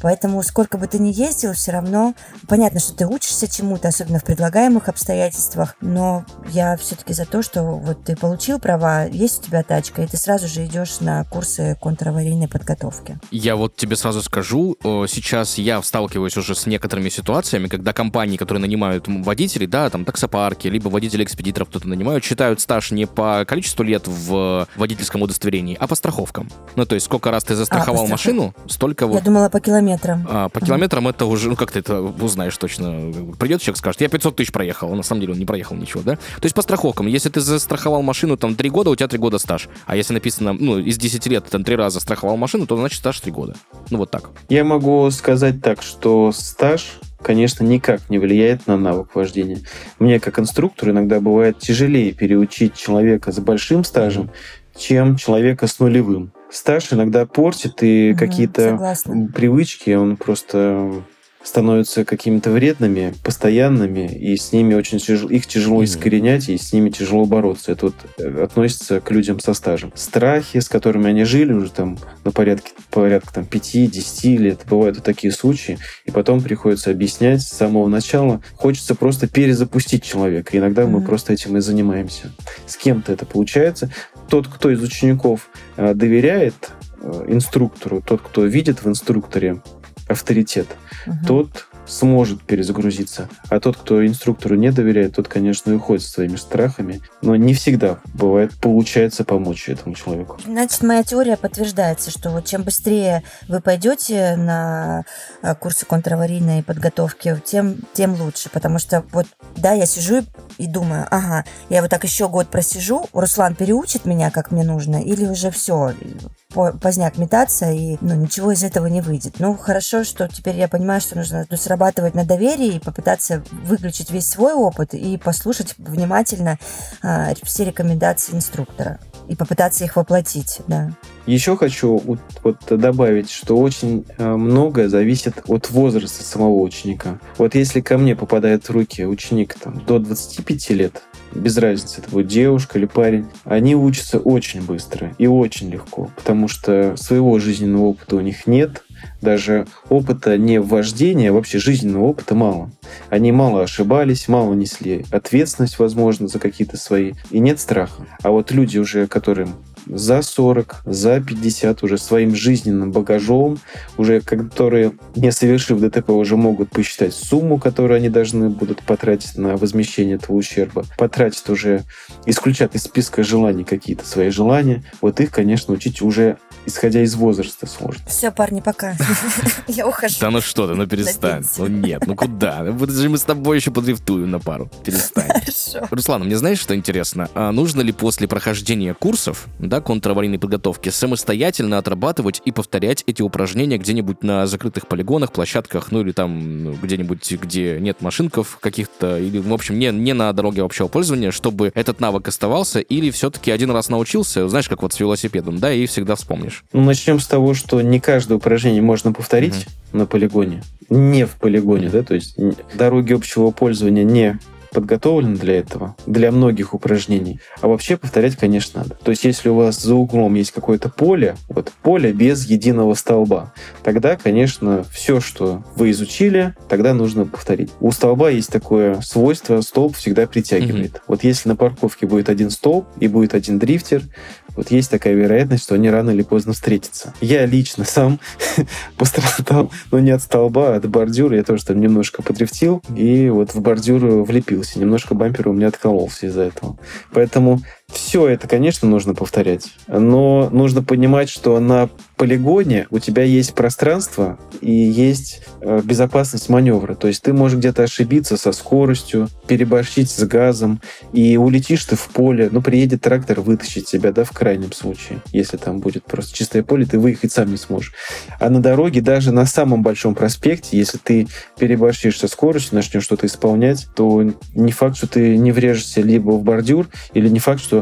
Поэтому сколько бы ты ни ездил, все равно понятно, что ты учишься чему-то, особенно в предлагаемых обстоятельствах, но я все-таки за то, что вот ты получил права, есть у тебя тачка, и ты сразу же идешь на курсы контраварийной подготовки. Я вот тебе сразу скажу, сейчас я встал сталкиваюсь уже с некоторыми ситуациями, когда компании, которые нанимают водителей, да, там таксопарки, либо водители-экспедиторов кто-то нанимают, считают стаж не по количеству лет в водительском удостоверении, а по страховкам. Ну, то есть сколько раз ты застраховал а, машину, столько вот... Я думала по километрам. А, по километрам это уже, ну, как ты это узнаешь точно. Придет человек, скажет, я 500 тысяч проехал, а на самом деле он не проехал ничего, да? То есть по страховкам, если ты застраховал машину там 3 года, у тебя 3 года стаж. А если написано, ну, из 10 лет там 3 раза страховал машину, то значит стаж 3 года. Ну, вот так. Я могу сказать так, что что стаж конечно, никак не влияет на навык вождения. Мне, как инструктору, иногда бывает тяжелее переучить человека с большим стажем, чем человека с нулевым. Стаж иногда портит, и угу, какие-то привычки он просто становятся какими-то вредными, постоянными, и с ними очень тяжело, их тяжело искоренять, и с ними тяжело бороться. Это вот э, относится к людям со стажем. Страхи, с которыми они жили уже там на порядке, порядка там 5-10 лет, бывают и такие случаи, и потом приходится объяснять с самого начала. Хочется просто перезапустить человека. Иногда mm-hmm. мы просто этим и занимаемся. С кем-то это получается. Тот, кто из учеников э, доверяет э, инструктору, тот, кто видит в инструкторе авторитет, угу. тот сможет перезагрузиться. А тот, кто инструктору не доверяет, тот, конечно, уходит своими страхами. Но не всегда бывает, получается помочь этому человеку. Значит, моя теория подтверждается, что вот чем быстрее вы пойдете на а, курсы контраварийной подготовки, тем, тем лучше. Потому что вот, да, я сижу и думаю, ага, я вот так еще год просижу, Руслан переучит меня, как мне нужно, или уже все, поздняк метаться, и ну, ничего из этого не выйдет. Ну, хорошо, что теперь я понимаю, что нужно срабатывать на доверии и попытаться выключить весь свой опыт и послушать внимательно а, все рекомендации инструктора и попытаться их воплотить, да. Еще хочу вот, вот добавить, что очень э, многое зависит от возраста самого ученика. Вот если ко мне попадает в руки ученик там, до 25 лет, без разницы, это будет девушка или парень, они учатся очень быстро и очень легко, потому что своего жизненного опыта у них нет, даже опыта не вождения, вообще жизненного опыта мало. Они мало ошибались, мало несли ответственность, возможно, за какие-то свои, и нет страха. А вот люди уже, которым за 40, за 50 уже своим жизненным багажом, уже которые, не совершив ДТП, уже могут посчитать сумму, которую они должны будут потратить на возмещение этого ущерба, потратить уже, исключат из списка желаний какие-то свои желания, вот их, конечно, учить уже исходя из возраста сложно. Все, парни, пока. Я ухожу. Да ну что ты, ну перестань. Ну нет, ну куда? Подожди, мы с тобой еще подрифтуем на пару. Перестань. Хорошо. Руслан, мне знаешь, что интересно? А нужно ли после прохождения курсов, да, контраварийной подготовки, самостоятельно отрабатывать и повторять эти упражнения где-нибудь на закрытых полигонах, площадках, ну или там ну, где-нибудь, где нет машинков каких-то, или, в общем, не, не на дороге общего пользования, чтобы этот навык оставался, или все-таки один раз научился, знаешь, как вот с велосипедом, да, и всегда вспомнишь? Ну, начнем с того, что не каждое упражнение можно повторить угу. на полигоне, не в полигоне, да, то есть дороги общего пользования не подготовлен для этого, для многих упражнений. А вообще повторять, конечно, надо. То есть, если у вас за углом есть какое-то поле, вот поле без единого столба, тогда, конечно, все, что вы изучили, тогда нужно повторить. У столба есть такое свойство, столб всегда притягивает. Mm-hmm. Вот если на парковке будет один столб и будет один дрифтер, вот есть такая вероятность, что они рано или поздно встретятся. Я лично сам пострадал, но не от столба, а от бордюра. Я тоже там немножко подрифтил, и вот в бордюр влепился. Немножко бампер у меня откололся из-за этого. Поэтому все это, конечно, нужно повторять, но нужно понимать, что на полигоне у тебя есть пространство и есть э, безопасность маневра. То есть ты можешь где-то ошибиться со скоростью, переборщить с газом, и улетишь ты в поле, ну, приедет трактор вытащить тебя, да, в крайнем случае. Если там будет просто чистое поле, ты выехать сам не сможешь. А на дороге, даже на самом большом проспекте, если ты переборщишь со скоростью, начнешь что-то исполнять, то не факт, что ты не врежешься либо в бордюр, или не факт, что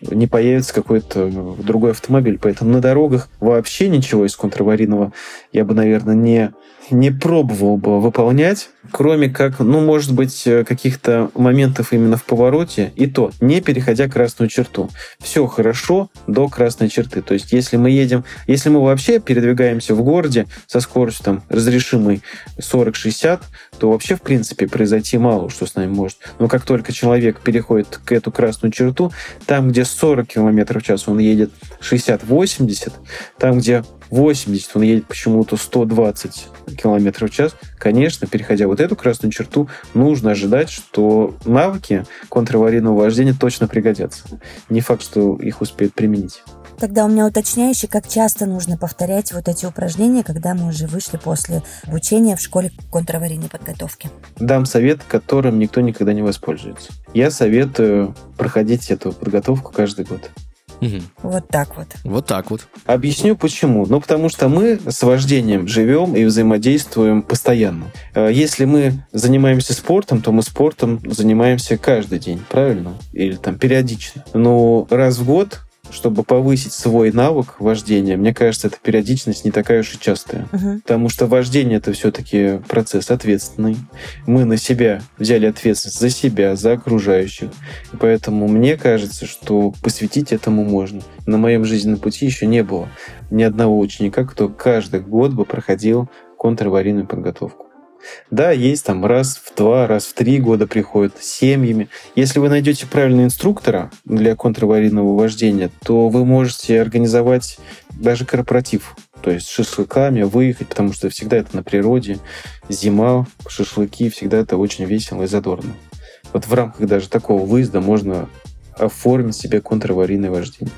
не появится какой-то другой автомобиль. Поэтому на дорогах вообще ничего из контраварийного я бы, наверное, не не пробовал бы выполнять, кроме как, ну, может быть, э, каких-то моментов именно в повороте, и то, не переходя красную черту. Все хорошо до красной черты. То есть, если мы едем, если мы вообще передвигаемся в городе со скоростью там разрешимой 40-60, то вообще, в принципе, произойти мало что с нами может. Но как только человек переходит к эту красную черту, там, где 40 км в час он едет 60-80, там, где 80, он едет почему-то 120 км в час, конечно, переходя вот эту красную черту, нужно ожидать, что навыки контраварийного вождения точно пригодятся. Не факт, что их успеют применить. Тогда у меня уточняющий, как часто нужно повторять вот эти упражнения, когда мы уже вышли после обучения в школе контраварийной подготовки. Дам совет, которым никто никогда не воспользуется. Я советую проходить эту подготовку каждый год. Мгм. Вот так вот. Вот так вот. Объясню почему. Ну, потому что мы с вождением живем и взаимодействуем постоянно. Э, Если мы занимаемся спортом, то мы спортом занимаемся каждый день, правильно? Или там периодично. Но раз в год, чтобы повысить свой навык вождения, мне кажется, эта периодичность не такая уж и частая. Мгм. Потому что вождение это все-таки процесс ответственный. Мы на себя взяли ответственность за себя, за окружающих. И поэтому мне кажется, что посвятить этому можно. На моем жизненном пути еще не было ни одного ученика, кто каждый год бы проходил контраварийную подготовку. Да, есть там раз в два, раз в три года приходят с семьями. Если вы найдете правильного инструктора для контраварийного вождения, то вы можете организовать даже корпоратив. То есть с шашлыками выехать, потому что всегда это на природе. Зима, шашлыки, всегда это очень весело и задорно. Вот в рамках даже такого выезда можно оформить себе контраварийное вождение.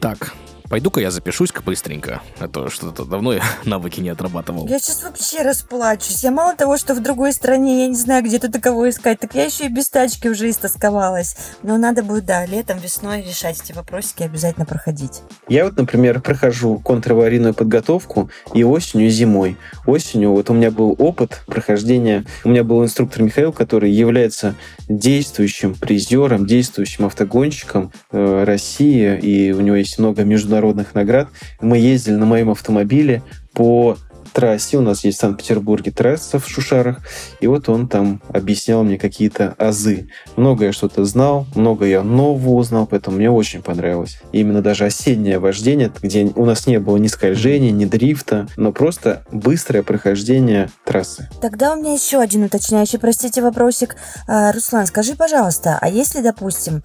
Так, пойду-ка я запишусь-ка быстренько, а то что-то давно я навыки не отрабатывал. Я сейчас вообще расплачусь. Я мало того, что в другой стране, я не знаю, где тут кого искать, так я еще и без тачки уже истосковалась. Но надо будет, да, летом, весной решать эти вопросики, обязательно проходить. Я вот, например, прохожу контраварийную подготовку и осенью, и зимой. Осенью вот у меня был опыт прохождения. У меня был инструктор Михаил, который является действующим призером, действующим автогонщиком э, России, и у него есть много международных наград. Мы ездили на моем автомобиле по трассе. У нас есть в Санкт-Петербурге трасса в Шушарах. И вот он там объяснял мне какие-то азы. Много я что-то знал, много я нового узнал, поэтому мне очень понравилось. И именно даже осеннее вождение, где у нас не было ни скольжения, ни дрифта, но просто быстрое прохождение трассы. Тогда у меня еще один уточняющий, простите, вопросик. А, Руслан, скажи, пожалуйста, а если, допустим,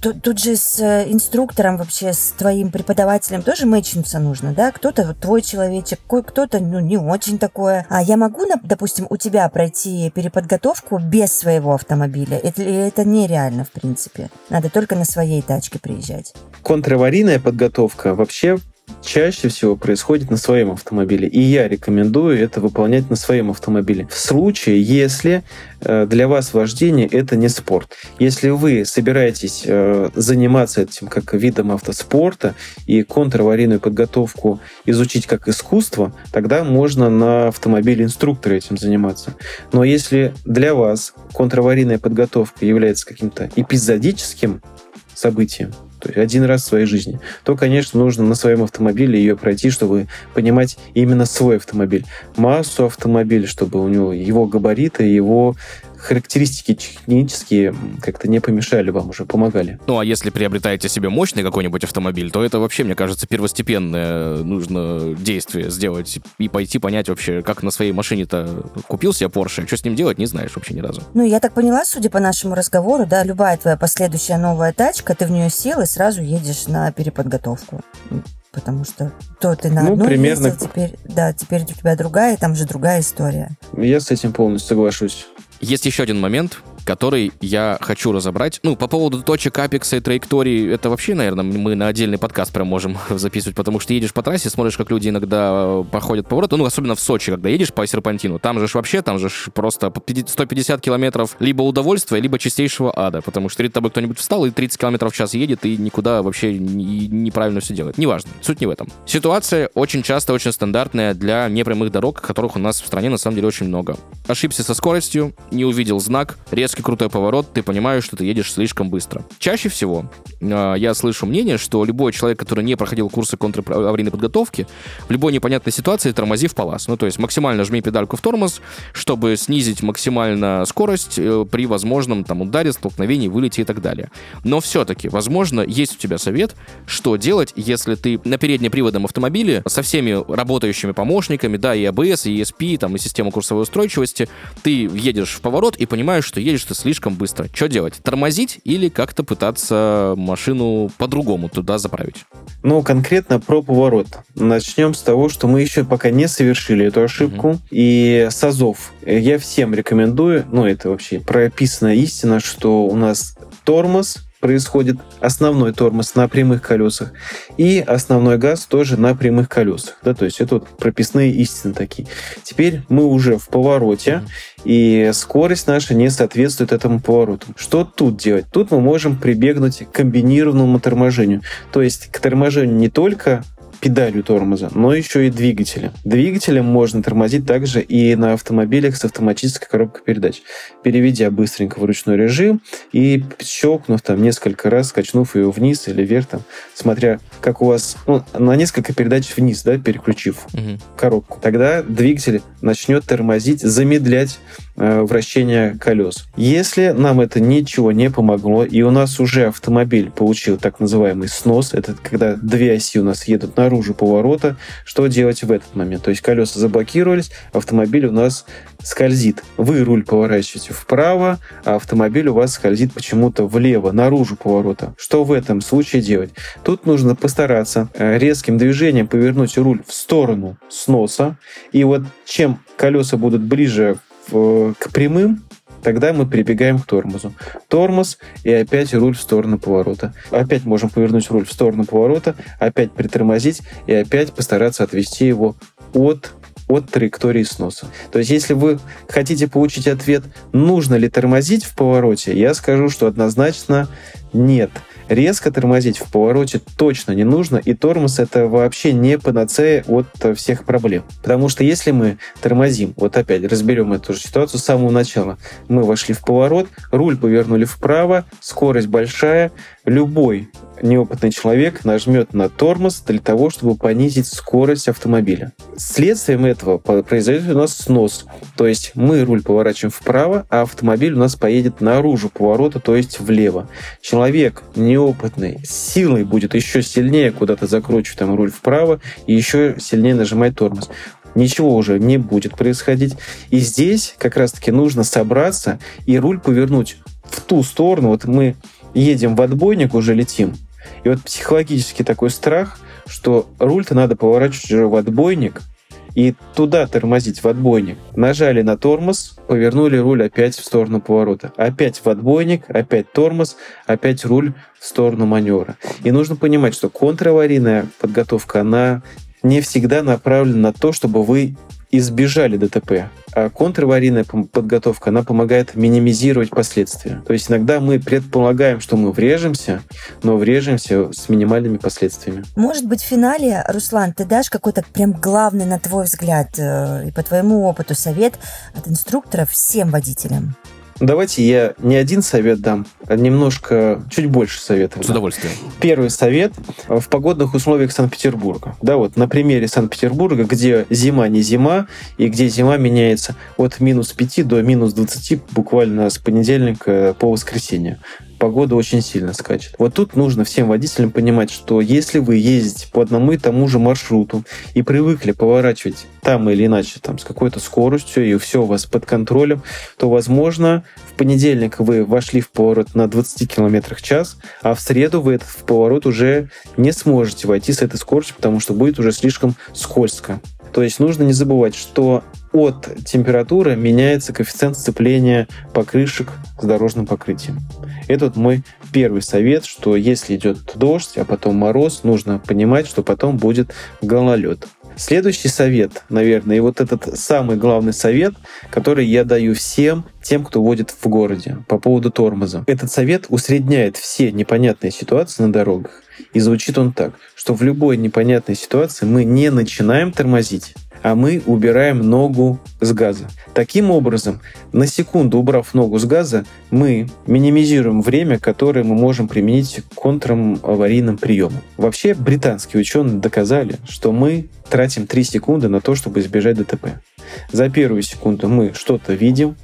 тут, тут же с э, инструктором вообще, с твоим преподавателем тоже мэчнуться нужно, да? Кто-то твой человечек, кой- кто-то, ну, не очень такое. А я могу, допустим, у тебя пройти переподготовку без своего автомобиля? Это, это нереально, в принципе? Надо только на своей тачке приезжать. Контраварийная подготовка вообще чаще всего происходит на своем автомобиле. И я рекомендую это выполнять на своем автомобиле. В случае, если э, для вас вождение это не спорт. Если вы собираетесь э, заниматься этим как видом автоспорта и контраварийную подготовку изучить как искусство, тогда можно на автомобиле инструктора этим заниматься. Но если для вас контраварийная подготовка является каким-то эпизодическим событием, то есть один раз в своей жизни, то, конечно, нужно на своем автомобиле ее пройти, чтобы понимать именно свой автомобиль. Массу автомобиля, чтобы у него его габариты, его характеристики технические как-то не помешали вам, уже помогали. Ну, а если приобретаете себе мощный какой-нибудь автомобиль, то это вообще, мне кажется, первостепенное нужно действие сделать и пойти понять вообще, как на своей машине-то купил себе Porsche, что с ним делать, не знаешь вообще ни разу. Ну, я так поняла, судя по нашему разговору, да, любая твоя последующая новая тачка, ты в нее сел и сразу едешь на переподготовку. Потому что то ты на Ну, одной примерно. ездил, теперь, да, теперь у тебя другая, там же другая история. Я с этим полностью соглашусь. Есть еще один момент, который я хочу разобрать. Ну, по поводу точек апекса и траектории, это вообще, наверное, мы на отдельный подкаст прям можем записывать, потому что едешь по трассе, смотришь, как люди иногда э, проходят поворот, ну, особенно в Сочи, когда едешь по серпантину, там же ж вообще, там же ж просто по 50 150 километров либо удовольствия, либо чистейшего ада, потому что перед тобой кто-нибудь встал и 30 километров в час едет и никуда вообще не- неправильно все делает. Неважно, суть не в этом. Ситуация очень часто очень стандартная для непрямых дорог, которых у нас в стране на самом деле очень много. Ошибся со скоростью, не увидел знак, резкий крутой поворот, ты понимаешь, что ты едешь слишком быстро. Чаще всего э, я слышу мнение, что любой человек, который не проходил курсы контраварийной подготовки, в любой непонятной ситуации тормози в палас. Ну, то есть максимально жми педальку в тормоз, чтобы снизить максимально скорость э, при возможном там ударе, столкновении, вылете и так далее. Но все-таки, возможно, есть у тебя совет, что делать, если ты на переднеприводном автомобиле со всеми работающими помощниками, да, и ABS, и ESP, там, и систему курсовой устойчивости, ты едешь в поворот и понимаешь, что едешь ты слишком быстро. Что делать? Тормозить или как-то пытаться машину по-другому туда заправить? Ну, конкретно про поворот. Начнем с того, что мы еще пока не совершили эту ошибку. И с азов я всем рекомендую, ну, это вообще прописанная истина, что у нас тормоз происходит основной тормоз на прямых колесах, и основной газ тоже на прямых колесах. Да, то есть это вот прописные истины такие. Теперь мы уже в повороте, и скорость наша не соответствует этому повороту. Что тут делать? Тут мы можем прибегнуть к комбинированному торможению. То есть к торможению не только педалью тормоза, но еще и двигателем. Двигателем можно тормозить также и на автомобилях с автоматической коробкой передач, переведя быстренько в ручной режим и щелкнув там несколько раз, скачнув ее вниз или вверх, там, смотря как у вас, ну, на несколько передач вниз, да, переключив угу. коробку. Тогда двигатель начнет тормозить, замедлять э, вращение колес. Если нам это ничего не помогло, и у нас уже автомобиль получил так называемый снос, это когда две оси у нас едут на наружу поворота, что делать в этот момент? То есть колеса заблокировались, автомобиль у нас скользит. Вы руль поворачиваете вправо, а автомобиль у вас скользит почему-то влево, наружу поворота. Что в этом случае делать? Тут нужно постараться э, резким движением повернуть руль в сторону сноса. И вот чем колеса будут ближе к прямым, Тогда мы прибегаем к тормозу. Тормоз и опять руль в сторону поворота. Опять можем повернуть руль в сторону поворота, опять притормозить и опять постараться отвести его от от траектории сноса. То есть, если вы хотите получить ответ, нужно ли тормозить в повороте, я скажу, что однозначно нет. Резко тормозить в повороте точно не нужно, и тормоз это вообще не панацея от всех проблем. Потому что если мы тормозим, вот опять разберем эту же ситуацию с самого начала, мы вошли в поворот, руль повернули вправо, скорость большая, любой неопытный человек нажмет на тормоз для того, чтобы понизить скорость автомобиля. Следствием этого произойдет у нас снос. То есть мы руль поворачиваем вправо, а автомобиль у нас поедет наружу поворота, то есть влево. Человек неопытный силой будет еще сильнее куда-то закручивать там руль вправо и еще сильнее нажимать тормоз ничего уже не будет происходить. И здесь как раз-таки нужно собраться и руль повернуть в ту сторону. Вот мы едем в отбойник, уже летим, и вот психологический такой страх, что руль-то надо поворачивать уже в отбойник, и туда тормозить в отбойник. Нажали на тормоз, повернули руль опять в сторону поворота. Опять в отбойник, опять тормоз, опять руль в сторону маневра. И нужно понимать, что контраварийная подготовка, она не всегда направлена на то, чтобы вы избежали ДТП. А контраварийная подготовка, она помогает минимизировать последствия. То есть иногда мы предполагаем, что мы врежемся, но врежемся с минимальными последствиями. Может быть, в финале, Руслан, ты дашь какой-то прям главный, на твой взгляд, э, и по твоему опыту совет от инструкторов всем водителям? Давайте я не один совет дам, а немножко, чуть больше советов. С удовольствием. Первый совет в погодных условиях Санкт-Петербурга. Да, вот на примере Санкт-Петербурга, где зима не зима, и где зима меняется от минус 5 до минус 20 буквально с понедельника по воскресенье погода очень сильно скачет. Вот тут нужно всем водителям понимать, что если вы ездите по одному и тому же маршруту и привыкли поворачивать там или иначе, там, с какой-то скоростью, и все у вас под контролем, то, возможно, в понедельник вы вошли в поворот на 20 км в час, а в среду вы этот поворот уже не сможете войти с этой скоростью, потому что будет уже слишком скользко. То есть нужно не забывать, что от температуры меняется коэффициент сцепления покрышек с дорожным покрытием. Это вот мой первый совет, что если идет дождь, а потом мороз, нужно понимать, что потом будет гололед. Следующий совет, наверное, и вот этот самый главный совет, который я даю всем тем, кто водит в городе по поводу тормоза. Этот совет усредняет все непонятные ситуации на дорогах. И звучит он так, что в любой непонятной ситуации мы не начинаем тормозить, а мы убираем ногу с газа. Таким образом, на секунду убрав ногу с газа, мы минимизируем время, которое мы можем применить к контраварийным приемам. Вообще, британские ученые доказали, что мы тратим 3 секунды на то, чтобы избежать ДТП. За первую секунду мы что-то видим,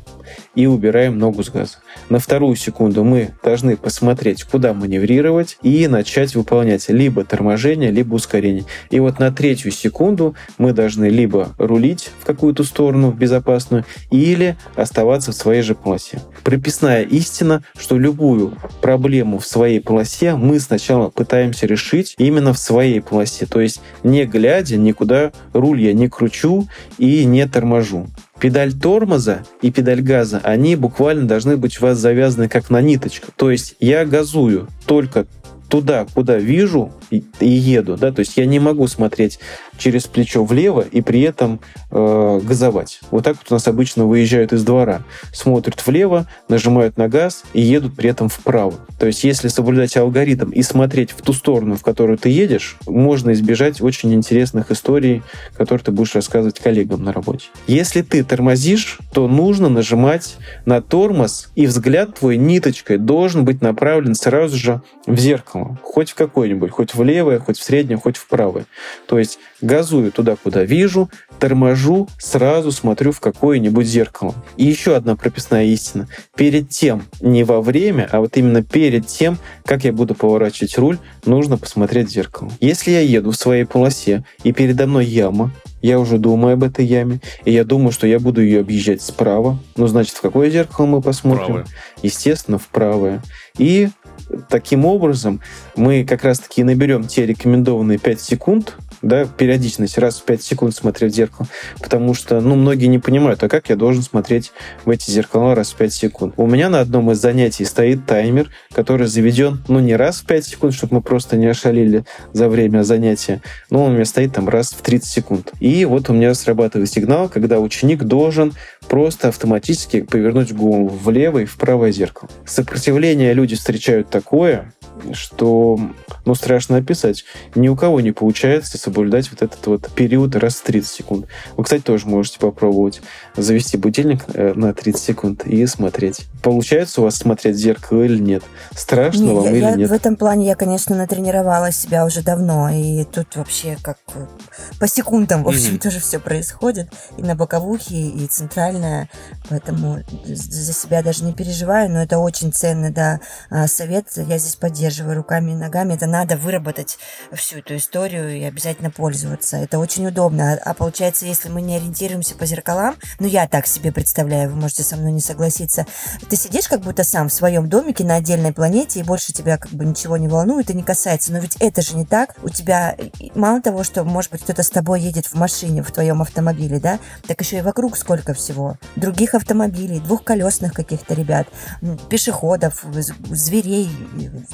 и убираем ногу с газа. На вторую секунду мы должны посмотреть, куда маневрировать и начать выполнять либо торможение, либо ускорение. И вот на третью секунду мы должны либо рулить в какую-то сторону безопасную, или оставаться в своей же полосе. Прописная истина, что любую проблему в своей полосе мы сначала пытаемся решить именно в своей полосе, то есть не глядя никуда руль я не кручу и не торможу. Педаль тормоза и педаль газа, они буквально должны быть у вас завязаны как на ниточку. То есть я газую только туда, куда вижу и, и еду, да, то есть я не могу смотреть через плечо влево и при этом э, газовать. Вот так вот у нас обычно выезжают из двора, смотрят влево, нажимают на газ и едут при этом вправо. То есть если соблюдать алгоритм и смотреть в ту сторону, в которую ты едешь, можно избежать очень интересных историй, которые ты будешь рассказывать коллегам на работе. Если ты тормозишь, то нужно нажимать на тормоз, и взгляд твой ниточкой должен быть направлен сразу же в зеркало. Хоть в какое-нибудь, хоть в левое, хоть в среднее, хоть в правое. То есть газую туда, куда вижу, торможу, сразу смотрю в какое-нибудь зеркало. И еще одна прописная истина. Перед тем, не во время, а вот именно перед тем, как я буду поворачивать руль, нужно посмотреть в зеркало. Если я еду в своей полосе, и передо мной яма, я уже думаю об этой яме, и я думаю, что я буду ее объезжать справа. Ну, значит, в какое зеркало мы посмотрим? Правое. Естественно, в правое. И таким образом мы как раз-таки наберем те рекомендованные 5 секунд, да, периодичность, раз в 5 секунд смотреть в зеркало, потому что, ну, многие не понимают, а как я должен смотреть в эти зеркала раз в 5 секунд. У меня на одном из занятий стоит таймер, который заведен, ну, не раз в 5 секунд, чтобы мы просто не ошалили за время занятия, но он у меня стоит там раз в 30 секунд. И вот у меня срабатывает сигнал, когда ученик должен просто автоматически повернуть голову влево и в правое зеркало. Сопротивление люди встречают такое, что, ну, страшно описать. Ни у кого не получается соблюдать вот этот вот период раз в 30 секунд. Вы, кстати, тоже можете попробовать завести будильник э, на 30 секунд и смотреть. Получается у вас смотреть в зеркало или нет? Страшно не, вам я, или я, нет? В этом плане я, конечно, натренировала себя уже давно, и тут вообще как э, по секундам, в общем, mm-hmm. тоже все происходит. И на боковухе, и центральная, поэтому за себя даже не переживаю, но это очень ценный, да, а, совет. Я здесь поддерживаю поддерживая руками и ногами. Это надо выработать всю эту историю и обязательно пользоваться. Это очень удобно. А, а получается, если мы не ориентируемся по зеркалам, ну я так себе представляю, вы можете со мной не согласиться, ты сидишь как будто сам в своем домике на отдельной планете, и больше тебя как бы ничего не волнует и не касается. Но ведь это же не так. У тебя мало того, что, может быть, кто-то с тобой едет в машине, в твоем автомобиле, да, так еще и вокруг сколько всего. Других автомобилей, двухколесных каких-то ребят, пешеходов, зверей,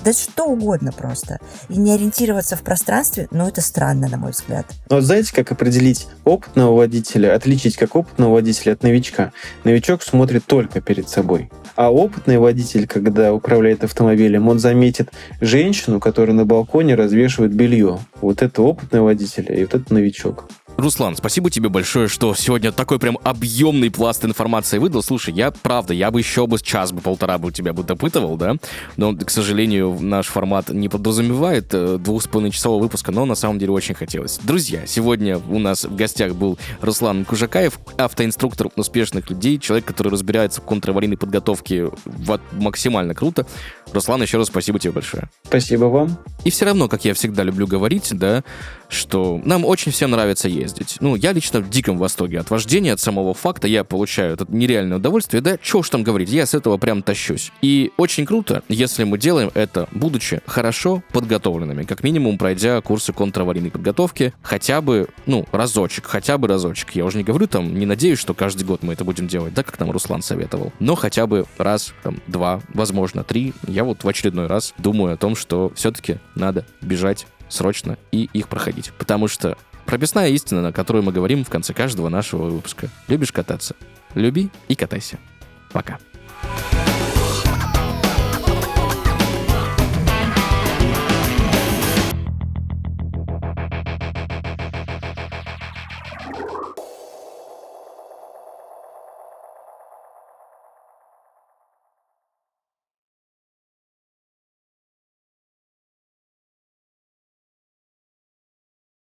да что угодно просто. И не ориентироваться в пространстве, ну, это странно, на мой взгляд. Но знаете, как определить опытного водителя, отличить как опытного водителя от новичка? Новичок смотрит только перед собой. А опытный водитель, когда управляет автомобилем, он заметит женщину, которая на балконе развешивает белье. Вот это опытный водитель, и вот это новичок. Руслан, спасибо тебе большое, что сегодня такой прям объемный пласт информации выдал. Слушай, я, правда, я бы еще бы час бы полтора бы тебя бы допытывал, да, но, к сожалению, наш формат не подразумевает э, двух с половиной часового выпуска, но на самом деле очень хотелось. Друзья, сегодня у нас в гостях был Руслан Кужакаев, автоинструктор успешных людей, человек, который разбирается в контраварийной подготовке в, максимально круто. Руслан, еще раз спасибо тебе большое. Спасибо вам. И все равно, как я всегда люблю говорить, да, что нам очень всем нравится ездить. Ну, я лично в диком восторге от вождения, от самого факта, я получаю это нереальное удовольствие, да, что уж там говорить, я с этого прям тащусь. И очень круто, если мы делаем это, будучи хорошо подготовленными, как минимум пройдя курсы контраварийной подготовки, хотя бы, ну, разочек, хотя бы разочек. Я уже не говорю там, не надеюсь, что каждый год мы это будем делать, да, как нам Руслан советовал, но хотя бы раз, там, два, возможно, три, я вот в очередной раз думаю о том, что все-таки надо бежать срочно и их проходить. Потому что прописная истина, на которую мы говорим в конце каждого нашего выпуска. Любишь кататься? Люби и катайся. Пока. thank